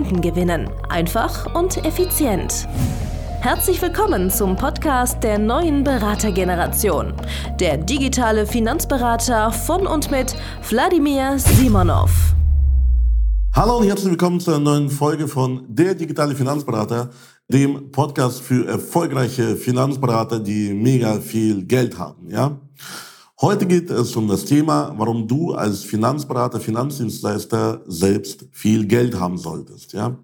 Kunden gewinnen. Einfach und effizient. Herzlich willkommen zum Podcast der neuen Beratergeneration. Der digitale Finanzberater von und mit Wladimir Simonov. Hallo und herzlich willkommen zu einer neuen Folge von Der digitale Finanzberater, dem Podcast für erfolgreiche Finanzberater, die mega viel Geld haben, ja? Heute geht es um das Thema, warum du als Finanzberater, Finanzdienstleister selbst viel Geld haben solltest. Ja,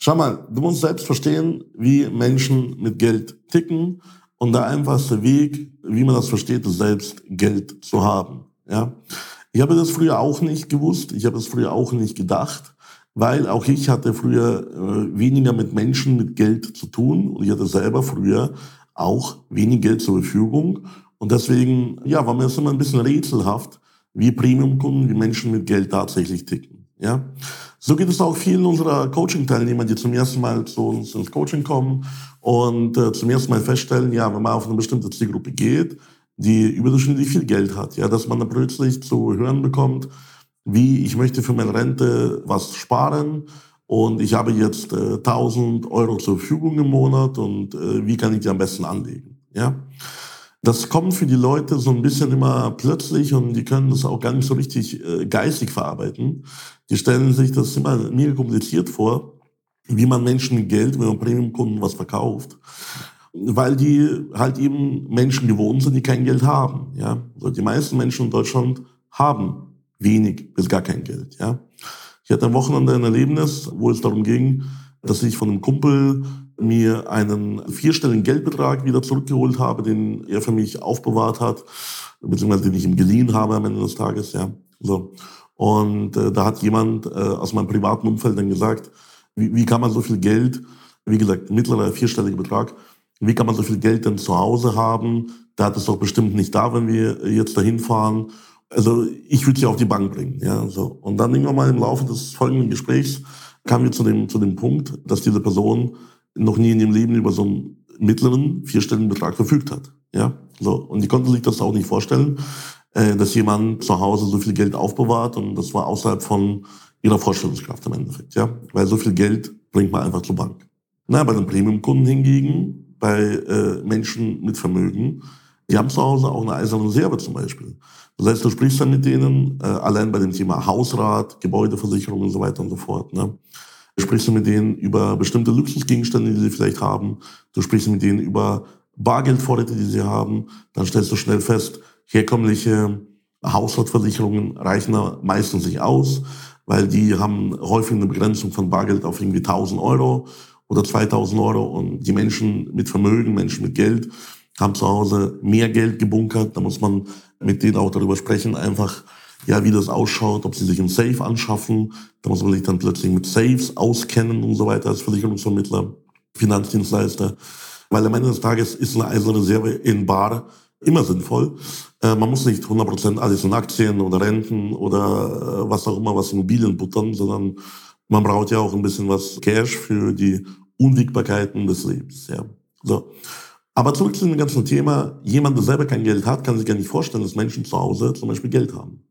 schau mal, du musst selbst verstehen, wie Menschen mit Geld ticken und der einfachste Weg, wie man das versteht, ist selbst Geld zu haben. Ja, ich habe das früher auch nicht gewusst, ich habe es früher auch nicht gedacht, weil auch ich hatte früher äh, weniger mit Menschen mit Geld zu tun und ich hatte selber früher auch wenig Geld zur Verfügung und deswegen, ja, war mir das immer ein bisschen rätselhaft, wie Premium-Kunden, wie Menschen mit Geld tatsächlich ticken. Ja, so geht es auch vielen unserer Coaching-Teilnehmer, die zum ersten Mal zu uns ins Coaching kommen und äh, zum ersten Mal feststellen, ja, wenn man auf eine bestimmte Zielgruppe geht, die überdurchschnittlich viel Geld hat, ja, dass man dann plötzlich zu hören bekommt, wie ich möchte für meine Rente was sparen und ich habe jetzt äh, 1000 Euro zur Verfügung im Monat und äh, wie kann ich die am besten anlegen, ja. Das kommt für die Leute so ein bisschen immer plötzlich und die können das auch gar nicht so richtig äh, geistig verarbeiten. Die stellen sich das immer mega kompliziert vor, wie man Menschen mit Geld, wenn man Premium-Kunden was verkauft. Weil die halt eben Menschen gewohnt sind, die kein Geld haben. Ja, also die meisten Menschen in Deutschland haben wenig bis gar kein Geld. Ja, ich hatte am Wochenende ein Erlebnis, wo es darum ging, dass ich von einem Kumpel mir einen vierstelligen Geldbetrag wieder zurückgeholt habe, den er für mich aufbewahrt hat, beziehungsweise den ich ihm geliehen habe am Ende des Tages, ja. So. Und äh, da hat jemand äh, aus meinem privaten Umfeld dann gesagt, wie, wie kann man so viel Geld, wie gesagt, mittlerer vierstelliger Betrag, wie kann man so viel Geld denn zu Hause haben? Da hat es doch bestimmt nicht da, wenn wir jetzt dahin fahren. Also ich würde sie auf die Bank bringen, ja. So. Und dann irgendwann mal im Laufe des folgenden Gesprächs kamen wir zu dem, zu dem Punkt, dass diese Person noch nie in ihrem Leben über so einen mittleren vierstelligen Betrag verfügt hat. Ja, so. Und die konnte sich das auch nicht vorstellen, äh, dass jemand zu Hause so viel Geld aufbewahrt und das war außerhalb von ihrer Vorstellungskraft im Endeffekt. Ja, weil so viel Geld bringt man einfach zur Bank. Na, bei den Premium-Kunden hingegen, bei äh, Menschen mit Vermögen, die haben zu Hause auch eine eiserne Reserve zum Beispiel. Das heißt, du sprichst dann mit denen, äh, allein bei dem Thema Hausrat, Gebäudeversicherung und so weiter und so fort. Ne? Du sprichst mit denen über bestimmte Luxusgegenstände, die sie vielleicht haben. Du sprichst mit denen über Bargeldvorräte, die sie haben. Dann stellst du schnell fest, herkömmliche Haushaltsversicherungen reichen da meistens nicht aus, weil die haben häufig eine Begrenzung von Bargeld auf irgendwie 1000 Euro oder 2000 Euro und die Menschen mit Vermögen, Menschen mit Geld haben zu Hause mehr Geld gebunkert. Da muss man mit denen auch darüber sprechen, einfach ja, wie das ausschaut, ob sie sich ein Safe anschaffen. Da muss man sich dann plötzlich mit Safes auskennen und so weiter als Versicherungsvermittler, Finanzdienstleister. Weil am Ende des Tages ist eine eiserne Reserve in Bar immer sinnvoll. Äh, man muss nicht 100% alles in Aktien oder Renten oder äh, was auch immer, was Immobilien buttern, sondern man braucht ja auch ein bisschen was Cash für die Unwägbarkeiten des Lebens. Ja. So. Aber zurück zu dem ganzen Thema. Jemand, der selber kein Geld hat, kann sich gar nicht vorstellen, dass Menschen zu Hause zum Beispiel Geld haben.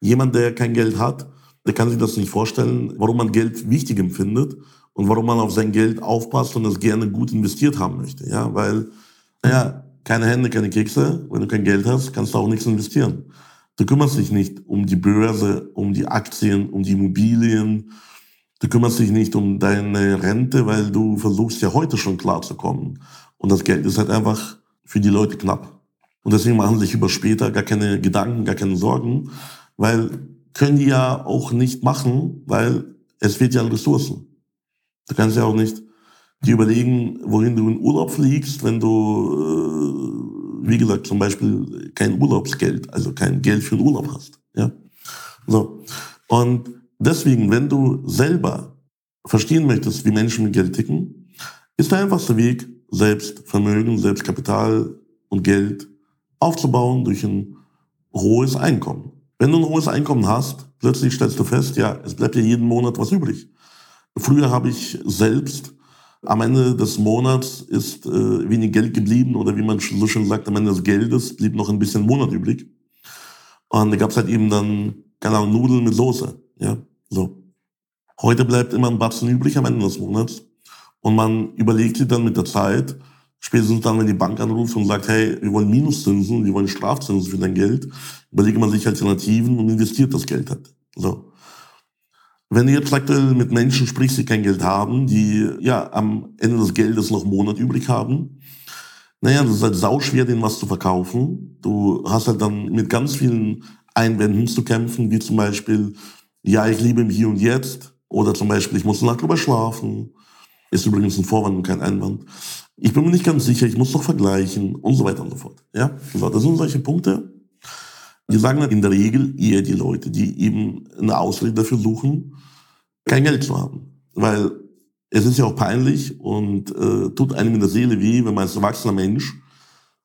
Jemand, der kein Geld hat, der kann sich das nicht vorstellen, warum man Geld wichtig empfindet und warum man auf sein Geld aufpasst und es gerne gut investiert haben möchte. Ja, weil, naja, keine Hände, keine Kekse. Wenn du kein Geld hast, kannst du auch nichts investieren. Du kümmerst dich nicht um die Börse, um die Aktien, um die Immobilien. Du kümmerst dich nicht um deine Rente, weil du versuchst ja heute schon klarzukommen. Und das Geld ist halt einfach für die Leute knapp. Und deswegen machen sich über später gar keine Gedanken, gar keine Sorgen, weil können die ja auch nicht machen, weil es wird ja an Ressourcen. Du kannst ja auch nicht die überlegen, wohin du in Urlaub fliegst, wenn du, äh, wie gesagt, zum Beispiel kein Urlaubsgeld, also kein Geld für den Urlaub hast. Ja, so. Und deswegen, wenn du selber verstehen möchtest, wie Menschen mit Geld ticken, ist der einfachste Weg, selbst Vermögen, selbst Kapital und Geld aufzubauen durch ein hohes Einkommen. Wenn du ein hohes Einkommen hast, plötzlich stellst du fest, ja, es bleibt ja jeden Monat was übrig. Früher habe ich selbst am Ende des Monats ist äh, wenig Geld geblieben oder wie man so schön sagt, am Ende des Geldes blieb noch ein bisschen Monat übrig. Und da gab es halt eben dann, keine Ahnung, Nudeln mit Soße. Ja, so. Heute bleibt immer ein Batzen übrig am Ende des Monats. Und man überlegt sich dann mit der Zeit, spätestens dann, wenn die Bank anruft und sagt, hey, wir wollen Minuszinsen, wir wollen Strafzinsen für dein Geld, überlegt man sich Alternativen und investiert das Geld halt. So. Wenn du jetzt aktuell mit Menschen sprichst, die kein Geld haben, die ja am Ende des Geldes noch einen Monat übrig haben, naja, das ist halt sauschwer, denen was zu verkaufen. Du hast halt dann mit ganz vielen Einwänden zu kämpfen, wie zum Beispiel, ja, ich liebe im Hier und Jetzt, oder zum Beispiel, ich muss eine drüber schlafen. Ist übrigens ein Vorwand und kein Einwand. Ich bin mir nicht ganz sicher, ich muss doch vergleichen und so weiter und so fort. Ja, so, das sind solche Punkte. Die sagen dann in der Regel eher die Leute, die eben eine Ausrede dafür suchen, kein Geld zu haben. Weil es ist ja auch peinlich und äh, tut einem in der Seele weh, wenn man als erwachsener Mensch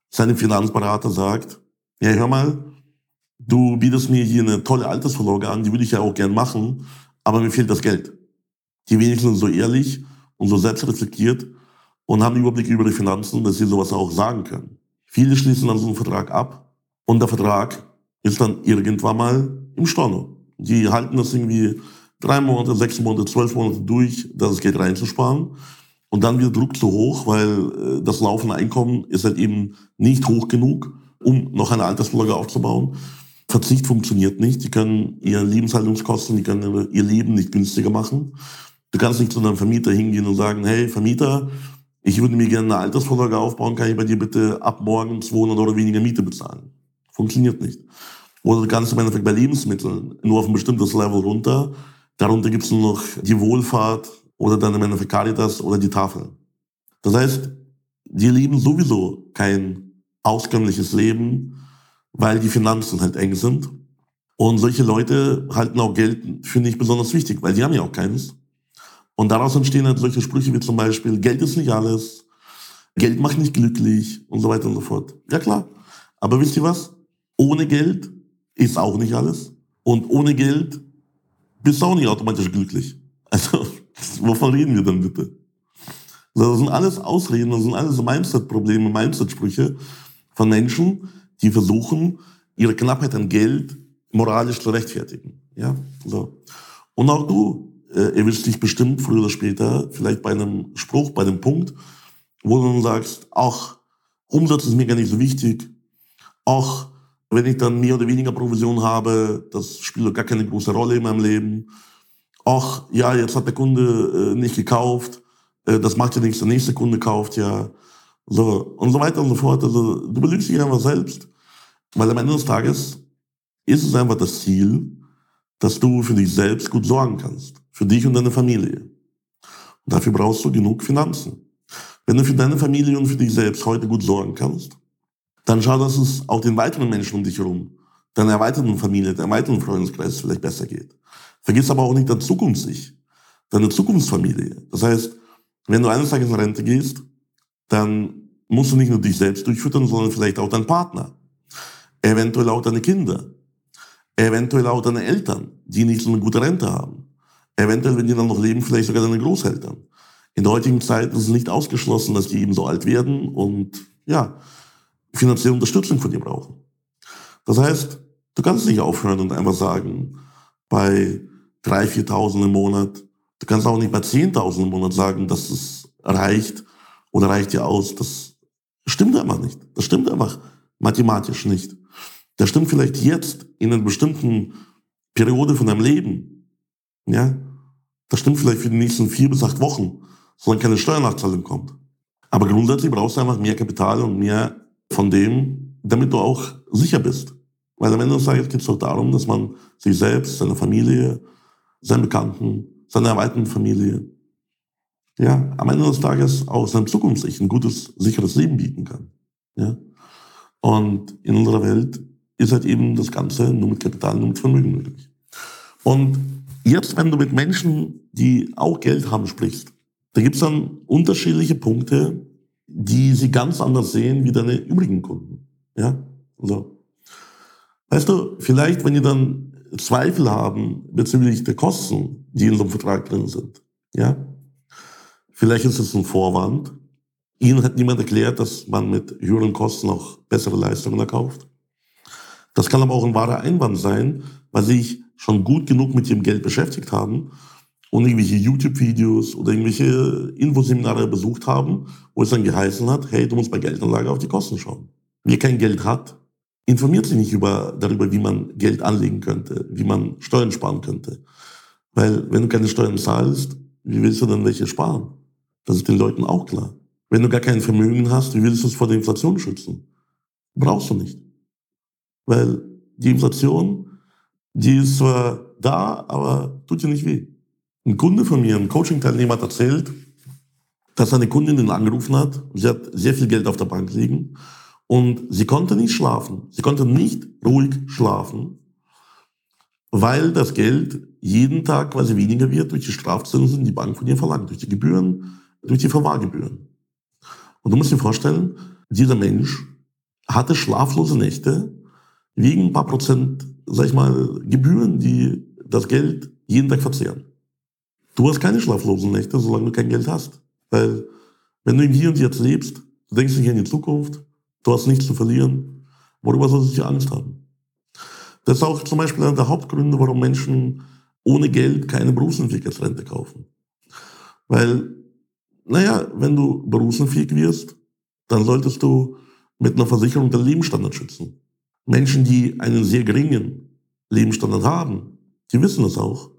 seinem Finanzberater sagt, ja, hör mal, du bietest mir hier eine tolle Altersvorsorge an, die würde ich ja auch gern machen, aber mir fehlt das Geld. Die wenigsten sind so ehrlich und so selbstreflektiert und haben Überblick über die Finanzen, dass sie sowas auch sagen können. Viele schließen dann so einen Vertrag ab und der Vertrag ist dann irgendwann mal im Storno. Die halten das irgendwie drei Monate, sechs Monate, zwölf Monate durch, das Geld reinzusparen. Und dann wird Druck zu hoch, weil äh, das laufende Einkommen ist halt eben nicht hoch genug, um noch eine Altersvorsorge aufzubauen. Verzicht funktioniert nicht. Die können ihre Lebenshaltungskosten, die können ihr Leben nicht günstiger machen. Du kannst nicht zu einem Vermieter hingehen und sagen, hey Vermieter, ich würde mir gerne eine Altersvorsorge aufbauen, kann ich bei dir bitte ab morgen 200 Euro weniger Miete bezahlen? Funktioniert nicht. Oder du kannst im Endeffekt bei Lebensmitteln nur auf ein bestimmtes Level runter. Darunter gibt es nur noch die Wohlfahrt oder dann im Endeffekt Caritas oder die Tafel. Das heißt, die leben sowieso kein auskömmliches Leben, weil die Finanzen halt eng sind. Und solche Leute halten auch Geld für nicht besonders wichtig, weil die haben ja auch keins. Und daraus entstehen halt solche Sprüche wie zum Beispiel, Geld ist nicht alles, Geld macht nicht glücklich und so weiter und so fort. Ja klar. Aber wisst ihr was? Ohne Geld ist auch nicht alles. Und ohne Geld bist du auch nicht automatisch glücklich. Also, wovon reden wir denn bitte? Das sind alles Ausreden, das sind alles Mindset-Probleme, Mindset-Sprüche von Menschen, die versuchen, ihre Knappheit an Geld moralisch zu rechtfertigen. Ja, so. Und auch du äh, erwischst dich bestimmt früher oder später vielleicht bei einem Spruch, bei einem Punkt, wo du dann sagst, ach, Umsatz ist mir gar nicht so wichtig. Ach, wenn ich dann mehr oder weniger Provision habe, das spielt gar keine große Rolle in meinem Leben. Ach, ja, jetzt hat der Kunde äh, nicht gekauft. Äh, das macht ja nichts, der nächste Kunde kauft ja. So, und so weiter und so fort. Also, du belügst dich einfach selbst. Weil am Ende des Tages ist es einfach das Ziel, dass du für dich selbst gut sorgen kannst. Für dich und deine Familie. Und dafür brauchst du genug Finanzen. Wenn du für deine Familie und für dich selbst heute gut sorgen kannst, dann schau, dass es auch den weiteren Menschen um dich herum, deiner erweiterten Familie, deinem erweiterten Freundeskreis vielleicht besser geht. Vergiss aber auch nicht deine Zukunftssicht, deine Zukunftsfamilie. Das heißt, wenn du eines Tages in Rente gehst, dann musst du nicht nur dich selbst durchfüttern, sondern vielleicht auch deinen Partner eventuell auch deine Kinder, eventuell auch deine Eltern, die nicht so eine gute Rente haben, eventuell, wenn die dann noch leben, vielleicht sogar deine Großeltern. In der heutigen Zeit ist es nicht ausgeschlossen, dass die eben so alt werden und ja, finanzielle Unterstützung von dir brauchen. Das heißt, du kannst nicht aufhören und einfach sagen, bei 3.000, 4.000 im Monat, du kannst auch nicht bei 10.000 im Monat sagen, dass es reicht oder reicht dir aus. Das stimmt einfach nicht. Das stimmt einfach mathematisch nicht. Das stimmt vielleicht jetzt in einer bestimmten Periode von deinem Leben. Ja, das stimmt vielleicht für die nächsten vier bis acht Wochen, solange keine Steuernachzahlung kommt. Aber grundsätzlich brauchst du einfach mehr Kapital und mehr von dem, damit du auch sicher bist. Weil am Ende des Tages geht es doch darum, dass man sich selbst, seine Familie, seinen Bekannten, seiner erweiterten Familie, ja, am Ende des Tages auch seinem Zukunftssicht ein gutes, sicheres Leben bieten kann. Ja. Und in unserer Welt ist halt eben das Ganze nur mit Kapital, nur mit Vermögen möglich. Und Jetzt, wenn du mit Menschen, die auch Geld haben, sprichst, da gibt es dann unterschiedliche Punkte, die sie ganz anders sehen wie deine übrigen Kunden. Ja, so. Weißt du, vielleicht, wenn die dann Zweifel haben bezüglich der Kosten, die in so einem Vertrag drin sind, ja, vielleicht ist es ein Vorwand. Ihnen hat niemand erklärt, dass man mit höheren Kosten auch bessere Leistungen erkauft. Das kann aber auch ein wahrer Einwand sein, weil sie sich schon gut genug mit ihrem Geld beschäftigt haben und irgendwelche YouTube-Videos oder irgendwelche Infoseminare besucht haben, wo es dann geheißen hat, hey, du musst bei Geldanlage auf die Kosten schauen. Wer kein Geld hat, informiert sich nicht über, darüber, wie man Geld anlegen könnte, wie man Steuern sparen könnte. Weil wenn du keine Steuern zahlst, wie willst du dann welche sparen? Das ist den Leuten auch klar. Wenn du gar kein Vermögen hast, wie willst du es vor der Inflation schützen? Brauchst du nicht. Weil die Inflation, die ist zwar da, aber tut dir nicht weh. Ein Kunde von mir, ein Coaching-Teilnehmer hat erzählt, dass eine Kundin ihn angerufen hat. Sie hat sehr viel Geld auf der Bank liegen und sie konnte nicht schlafen. Sie konnte nicht ruhig schlafen, weil das Geld jeden Tag quasi weniger wird durch die Strafzinsen, die die Bank von ihr verlangt, durch die Gebühren, durch die Verwahrgebühren. Und du musst dir vorstellen, dieser Mensch hatte schlaflose Nächte wegen ein paar Prozent, sag ich mal, Gebühren, die das Geld jeden Tag verzehren. Du hast keine schlaflosen Nächte, solange du kein Geld hast. Weil wenn du im Hier und Jetzt lebst, du denkst nicht an die Zukunft, du hast nichts zu verlieren, worüber sollst du Angst haben? Das ist auch zum Beispiel einer der Hauptgründe, warum Menschen ohne Geld keine Berufsunfähigkeitsrente kaufen. Weil, naja, wenn du berufsunfähig wirst, dann solltest du mit einer Versicherung den Lebensstandard schützen. Menschen, die einen sehr geringen Lebensstandard haben, die wissen das auch.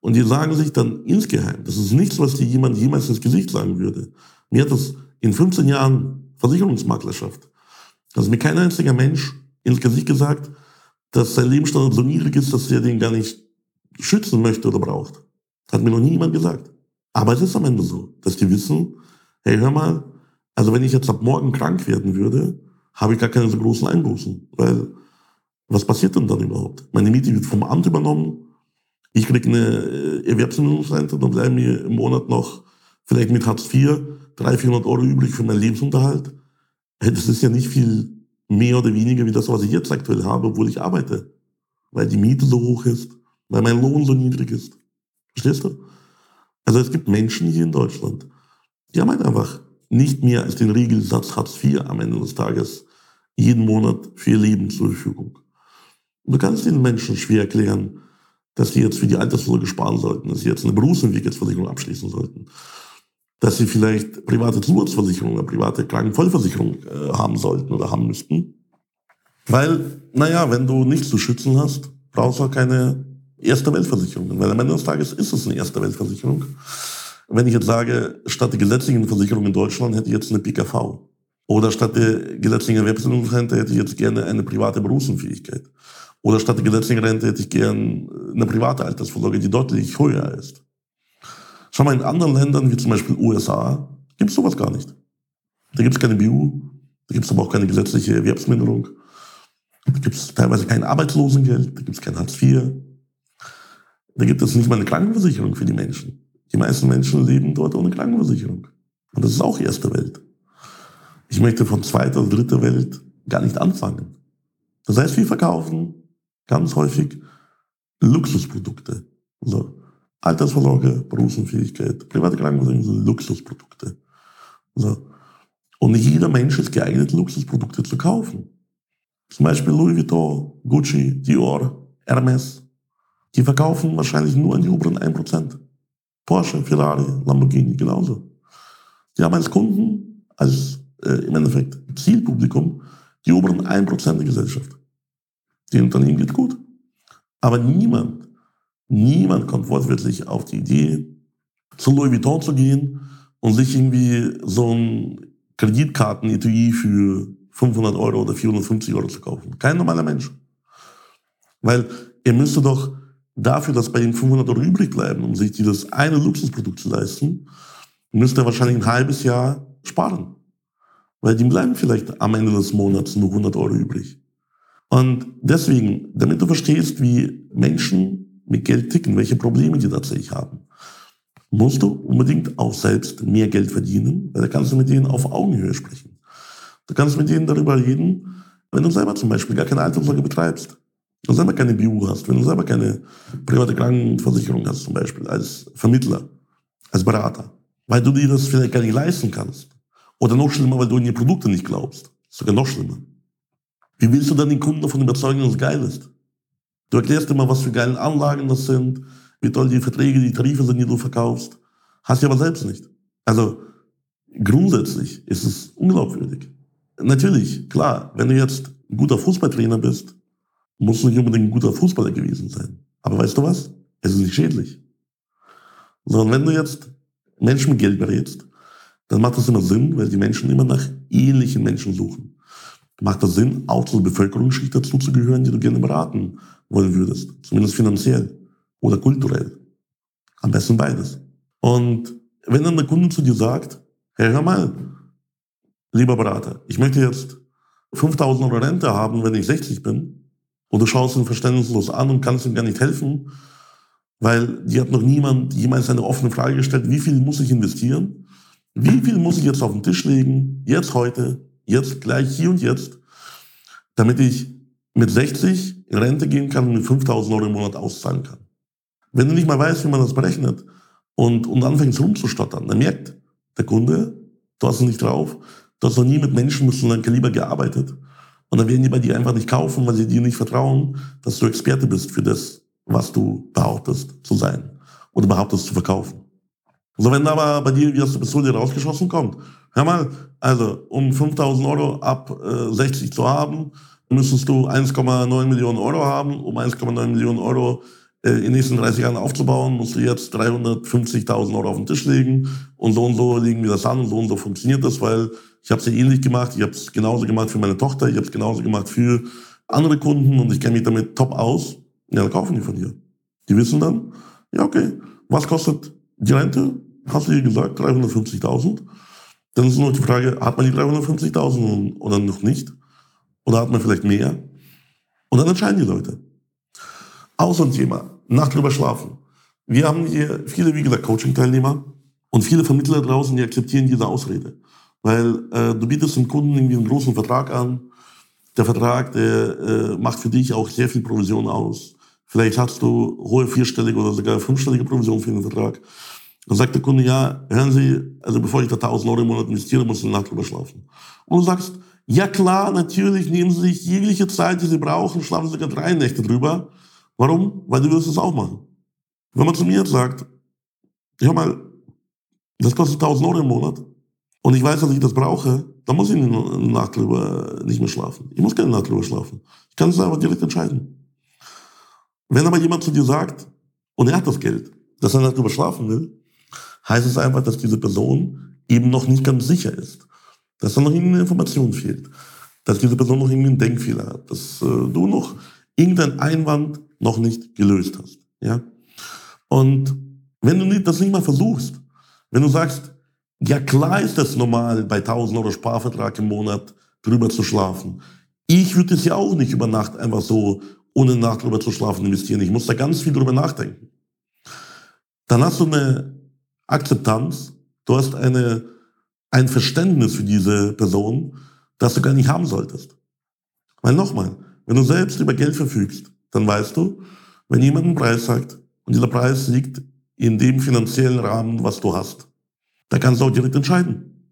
Und die sagen sich dann insgeheim, das ist nichts, was dir jemand jemals ins Gesicht sagen würde. Mir hat das in 15 Jahren Versicherungsmaklerschaft, also mir kein einziger Mensch ins Gesicht gesagt, dass sein Lebensstandard so niedrig ist, dass er den gar nicht schützen möchte oder braucht. Hat mir noch nie jemand gesagt. Aber es ist am Ende so, dass die wissen, hey, hör mal, also wenn ich jetzt ab morgen krank werden würde, habe ich gar keine so großen Einbußen. Weil, was passiert denn dann überhaupt? Meine Miete wird vom Amt übernommen, ich kriege eine äh, Erwerbsminderungsrente, dann bleiben mir im Monat noch vielleicht mit Hartz IV 300, 400 Euro übrig für meinen Lebensunterhalt. Das ist ja nicht viel mehr oder weniger wie das, was ich jetzt aktuell habe, obwohl ich arbeite. Weil die Miete so hoch ist, weil mein Lohn so niedrig ist. Verstehst du? Also es gibt Menschen hier in Deutschland, die haben halt einfach nicht mehr als den Regelsatz Hartz IV am Ende des Tages jeden Monat für ihr Leben zur Verfügung. Und du kannst den Menschen schwer erklären, dass sie jetzt für die Altersvorsorge sparen sollten, dass sie jetzt eine Berufsentwicklungsversicherung abschließen sollten, dass sie vielleicht private Zusatzversicherung oder private Krankenvollversicherung äh, haben sollten oder haben müssten. Weil, naja, wenn du nichts zu schützen hast, brauchst du auch keine erste Weltversicherung. Weil am Ende des Tages ist es eine erste Weltversicherung. Wenn ich jetzt sage, statt der gesetzlichen Versicherung in Deutschland hätte ich jetzt eine PKV. Oder statt der gesetzlichen Erwerbsminderungsrente hätte ich jetzt gerne eine private Berufsunfähigkeit. Oder statt der gesetzlichen Rente hätte ich gern eine private Altersvorsorge, die deutlich höher ist. Schau mal, in anderen Ländern, wie zum Beispiel USA, gibt es sowas gar nicht. Da gibt es keine BU, da gibt es aber auch keine gesetzliche Erwerbsminderung. Da gibt es teilweise kein Arbeitslosengeld, da gibt es kein Hartz IV. Da gibt es nicht mal eine Krankenversicherung für die Menschen. Die meisten Menschen leben dort ohne Krankenversicherung. Und das ist auch erste Welt. Ich möchte von zweiter dritter Welt gar nicht anfangen. Das heißt, wir verkaufen ganz häufig Luxusprodukte. Also Altersvorsorge, Berufsunfähigkeit, private Krankenversicherung sind Luxusprodukte. Also, und nicht jeder Mensch ist geeignet, Luxusprodukte zu kaufen. Zum Beispiel Louis Vuitton, Gucci, Dior, Hermes. Die verkaufen wahrscheinlich nur an die oberen 1%. Porsche, Ferrari, Lamborghini genauso. Die haben als Kunden, als äh, im Endeffekt Zielpublikum, die oberen 1% der Gesellschaft. Den Unternehmen geht gut. Aber niemand, niemand kommt wortwörtlich auf die Idee, zu Louis Vuitton zu gehen und sich irgendwie so ein Kreditkarten-Etui für 500 Euro oder 450 Euro zu kaufen. Kein normaler Mensch. Weil er müsste doch dafür, dass bei ihm 500 Euro übrig bleiben, um sich dieses eine Luxusprodukt zu leisten, müsste er wahrscheinlich ein halbes Jahr sparen. Weil ihm bleiben vielleicht am Ende des Monats nur 100 Euro übrig. Und deswegen, damit du verstehst, wie Menschen mit Geld ticken, welche Probleme die tatsächlich haben, musst du unbedingt auch selbst mehr Geld verdienen, weil da kannst du mit denen auf Augenhöhe sprechen. Du kannst mit denen darüber reden, wenn du selber zum Beispiel gar keine Alterssorge betreibst, du selber keine BU hast, wenn du selber keine private Krankenversicherung hast zum Beispiel, als Vermittler, als Berater, weil du dir das vielleicht gar nicht leisten kannst. Oder noch schlimmer, weil du in die Produkte nicht glaubst. Sogar noch schlimmer. Wie willst du dann den Kunden davon überzeugen, dass es geil ist? Du erklärst immer, was für geile Anlagen das sind, wie toll die Verträge, die Tarife sind, die du verkaufst. Hast du aber selbst nicht. Also grundsätzlich ist es unglaubwürdig. Natürlich, klar, wenn du jetzt ein guter Fußballtrainer bist, musst du nicht unbedingt ein guter Fußballer gewesen sein. Aber weißt du was? Es ist nicht schädlich. Sondern wenn du jetzt Menschen mit Geld berätst, dann macht das immer Sinn, weil die Menschen immer nach ähnlichen Menschen suchen. Macht das Sinn, auch zur Bevölkerungsschicht dazu zu gehören, die du gerne beraten wollen würdest. Zumindest finanziell oder kulturell. Am besten beides. Und wenn dann der Kunde zu dir sagt, hey, hör mal, lieber Berater, ich möchte jetzt 5000 Euro Rente haben, wenn ich 60 bin, und du schaust ihn verständnislos an und kannst ihm gar nicht helfen, weil dir hat noch niemand jemals eine offene Frage gestellt, wie viel muss ich investieren? Wie viel muss ich jetzt auf den Tisch legen, jetzt heute, jetzt gleich hier und jetzt, damit ich mit 60 in Rente gehen kann und mit 5000 Euro im Monat auszahlen kann? Wenn du nicht mal weißt, wie man das berechnet und, und anfängst rumzustottern, dann merkt der Kunde, du hast es nicht drauf, Du hast noch nie mit Menschen mit so einem Kaliber gearbeitet. Und dann werden die bei dir einfach nicht kaufen, weil sie dir nicht vertrauen, dass du Experte bist für das, was du behauptest zu sein oder behauptest zu verkaufen. So, wenn aber bei dir wie aus der Pistole rausgeschossen kommt, hör mal, also um 5000 Euro ab äh, 60 zu haben, müsstest du 1,9 Millionen Euro haben. Um 1,9 Millionen Euro in den nächsten 30 Jahren aufzubauen, musst du jetzt 350.000 Euro auf den Tisch legen und so und so legen wir das an und so und so funktioniert das, weil ich habe es ja ähnlich gemacht, ich habe es genauso gemacht für meine Tochter, ich habe es genauso gemacht für andere Kunden und ich kenne mich damit top aus. Ja, dann kaufen die von dir. Die wissen dann, ja okay, was kostet die Rente? Hast du dir gesagt, 350.000? Dann ist nur die Frage, hat man die 350.000 oder noch nicht? Oder hat man vielleicht mehr? Und dann entscheiden die Leute. So ein Thema, Nacht drüber schlafen. Wir haben hier viele, wie gesagt, Coaching-Teilnehmer und viele Vermittler draußen, die akzeptieren diese Ausrede. Weil äh, du bietest dem Kunden irgendwie einen großen Vertrag an. Der Vertrag, der äh, macht für dich auch sehr viel Provision aus. Vielleicht hast du hohe vierstellige oder sogar fünfstellige Provision für den Vertrag. Dann sagt der Kunde, ja, hören Sie, also bevor ich da 1000 Euro im Monat investiere, muss ich eine Nacht drüber schlafen. Und du sagst, ja klar, natürlich nehmen Sie sich jegliche Zeit, die Sie brauchen, schlafen Sie sogar drei Nächte drüber. Warum? Weil du wirst es auch machen. Wenn man zu mir jetzt sagt, hör mal, das kostet 1000 Euro im Monat, und ich weiß, dass ich das brauche, dann muss ich Nacht drüber nicht mehr schlafen. Ich muss keine Nacht drüber schlafen. Ich kann es einfach direkt entscheiden. Wenn aber jemand zu dir sagt, und er hat das Geld, dass er Nacht drüber schlafen will, heißt es einfach, dass diese Person eben noch nicht ganz sicher ist. Dass da noch irgendeine Information fehlt. Dass diese Person noch irgendeinen Denkfehler hat. Dass äh, du noch irgendeinen Einwand noch nicht gelöst hast. Ja? Und wenn du das nicht mal versuchst, wenn du sagst, ja, klar ist das normal, bei 1000 Euro Sparvertrag im Monat drüber zu schlafen. Ich würde es ja auch nicht über Nacht einfach so, ohne Nacht drüber zu schlafen, investieren. Ich muss da ganz viel drüber nachdenken. Dann hast du eine Akzeptanz, du hast eine, ein Verständnis für diese Person, das du gar nicht haben solltest. Weil nochmal, wenn du selbst über Geld verfügst, dann weißt du, wenn jemand einen Preis sagt und dieser Preis liegt in dem finanziellen Rahmen, was du hast, da kannst du auch direkt entscheiden.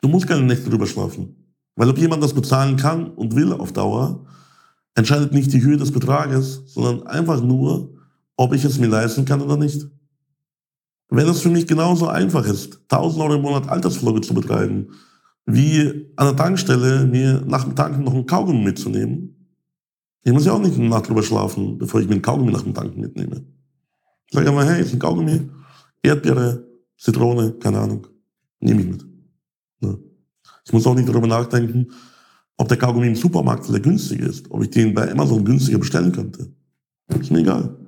Du musst keine Nächte drüber schlafen. Weil ob jemand das bezahlen kann und will auf Dauer, entscheidet nicht die Höhe des Betrages, sondern einfach nur, ob ich es mir leisten kann oder nicht. Wenn es für mich genauso einfach ist, 1000 Euro im Monat Altersvorsorge zu betreiben, wie an der Tankstelle mir nach dem Tanken noch einen Kaugummi mitzunehmen, ich muss ja auch nicht eine Nacht drüber schlafen, bevor ich mir einen Kaugummi nach dem Tanken mitnehme. Ich sage immer, hey, ist ein Kaugummi, Erdbeere, Zitrone, keine Ahnung. Nehme ich mit. Ja. Ich muss auch nicht darüber nachdenken, ob der Kaugummi im Supermarkt vielleicht günstig ist, ob ich den bei Amazon günstiger bestellen könnte. Ist mir egal.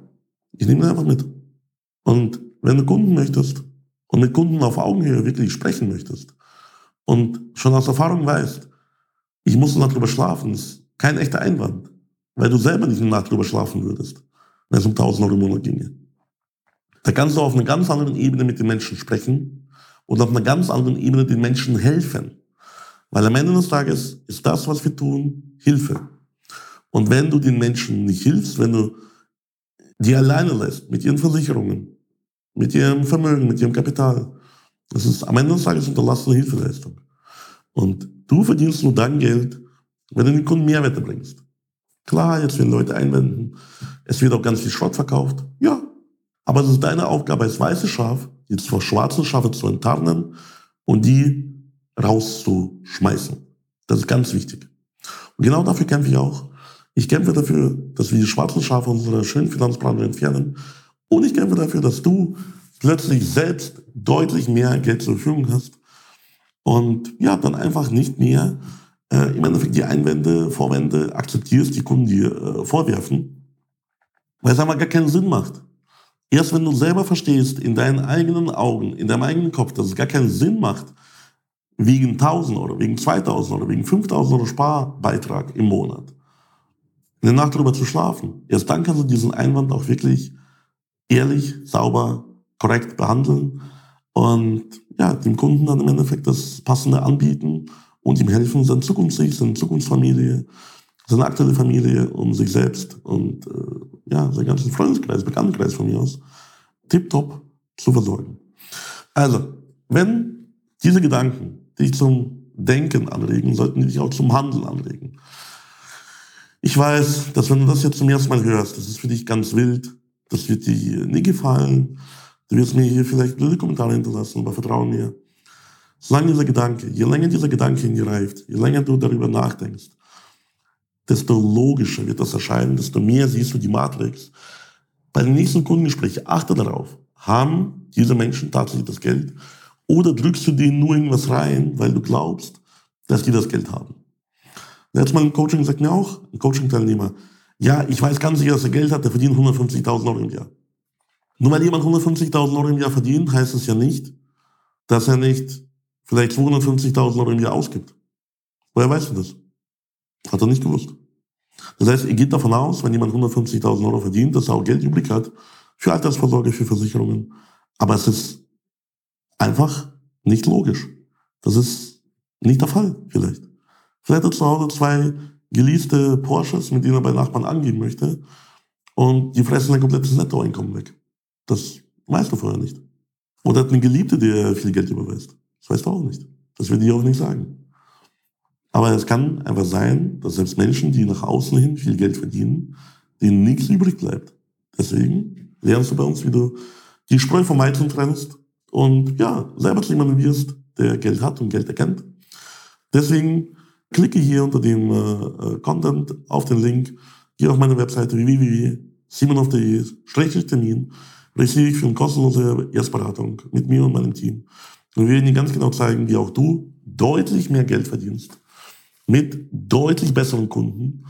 Ich nehme ihn einfach mit. Und wenn du Kunden möchtest und mit Kunden auf Augenhöhe wirklich sprechen möchtest und schon aus Erfahrung weißt, ich muss Nacht drüber schlafen, ist kein echter Einwand, weil du selber nicht eine Nacht drüber schlafen würdest. wenn es um 1000 Euro im Monat ginge. Da kannst du auf einer ganz anderen Ebene mit den Menschen sprechen und auf einer ganz anderen Ebene den Menschen helfen. Weil am Ende des Tages ist das, was wir tun, Hilfe. Und wenn du den Menschen nicht hilfst, wenn du die alleine lässt mit ihren Versicherungen, mit ihrem Vermögen, mit ihrem Kapital, das ist am Ende des Tages unterlassene Hilfeleistung. Und du verdienst nur dann Geld, wenn du den Kunden Mehrwerte bringst. Klar, jetzt werden Leute einwenden, es wird auch ganz viel Schrott verkauft. Ja, aber es ist deine Aufgabe als weiße Schaf, die zwei schwarzen Schafe zu enttarnen und die rauszuschmeißen. Das ist ganz wichtig. Und genau dafür kämpfe ich auch. Ich kämpfe dafür, dass wir die schwarzen Schafe unserer schönen Finanzbranche entfernen. Und ich kämpfe dafür, dass du plötzlich selbst deutlich mehr Geld zur Verfügung hast und ja, dann einfach nicht mehr äh, im Endeffekt die Einwände, Vorwände akzeptierst, die Kunden dir äh, vorwerfen, weil es einfach gar keinen Sinn macht. Erst wenn du selber verstehst, in deinen eigenen Augen, in deinem eigenen Kopf, dass es gar keinen Sinn macht, wegen 1000 Euro, wegen 2000 Euro, wegen 5000 Euro Sparbeitrag im Monat, eine Nacht darüber zu schlafen. Erst dann kannst du diesen Einwand auch wirklich ehrlich, sauber, korrekt behandeln und ja, dem Kunden dann im Endeffekt das Passende anbieten und ihm helfen, seine Zukunftssicht, seine Zukunftsfamilie, seine aktuelle Familie und sich selbst und äh, ja, seinen ganzen Freundeskreis, Bekanntenkreis von mir aus, tiptop zu versorgen. Also, wenn diese Gedanken dich zum Denken anregen, sollten die dich auch zum Handeln anregen. Ich weiß, dass wenn du das jetzt zum ersten Mal hörst, das ist für dich ganz wild, das wird dir nie gefallen, du wirst mir hier vielleicht blöde Kommentare hinterlassen, aber vertraue mir. Solange dieser Gedanke, je länger dieser Gedanke in dir reift, je länger du darüber nachdenkst, desto logischer wird das erscheinen, desto mehr siehst du die Matrix. Bei dem nächsten Kundengespräch achte darauf, haben diese Menschen tatsächlich das Geld oder drückst du denen nur irgendwas rein, weil du glaubst, dass die das Geld haben. Letztes Mal im Coaching sagt mir auch, ein Coaching-Teilnehmer, ja, ich weiß ganz sicher, dass er Geld hat, der verdient 150.000 Euro im Jahr. Nur weil jemand 150.000 Euro im Jahr verdient, heißt es ja nicht, dass er nicht vielleicht 250.000 Euro im Jahr ausgibt. Woher weißt du das? Hat er nicht gewusst. Das heißt, er geht davon aus, wenn jemand 150.000 Euro verdient, dass er auch Geld übrig hat für Altersvorsorge, für Versicherungen. Aber es ist einfach nicht logisch. Das ist nicht der Fall, vielleicht. Vielleicht hat er zu Hause zwei geleaste Porsches, mit denen er bei Nachbarn angeben möchte. Und die fressen ein komplettes Nettoeinkommen weg. Das weißt du vorher nicht. Oder hat eine Geliebte, die viel Geld überweist. Weißt du auch nicht. Das will ich auch nicht sagen. Aber es kann einfach sein, dass selbst Menschen, die nach außen hin viel Geld verdienen, denen nichts übrig bleibt. Deswegen lernst du bei uns, wie du die Spreu vom Weizen trennst und ja, selber zu jemandem wirst, der Geld hat und Geld erkennt. Deswegen klicke hier unter dem äh, Content auf den Link, geh auf meine Webseite www.simonov.de-termin, registriere dich für eine kostenlose Erstberatung mit mir und meinem Team. Und wir werden dir ganz genau zeigen, wie auch du deutlich mehr Geld verdienst mit deutlich besseren Kunden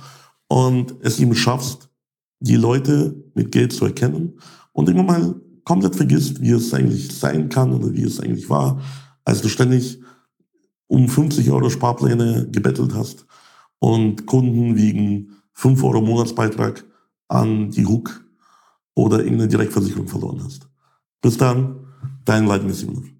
und es ihm schaffst, die Leute mit Geld zu erkennen und immer mal komplett vergisst, wie es eigentlich sein kann oder wie es eigentlich war, als du ständig um 50 Euro Sparpläne gebettelt hast und Kunden wegen 5 Euro Monatsbeitrag an die Hook oder irgendeine Direktversicherung verloren hast. Bis dann, dein Simonov.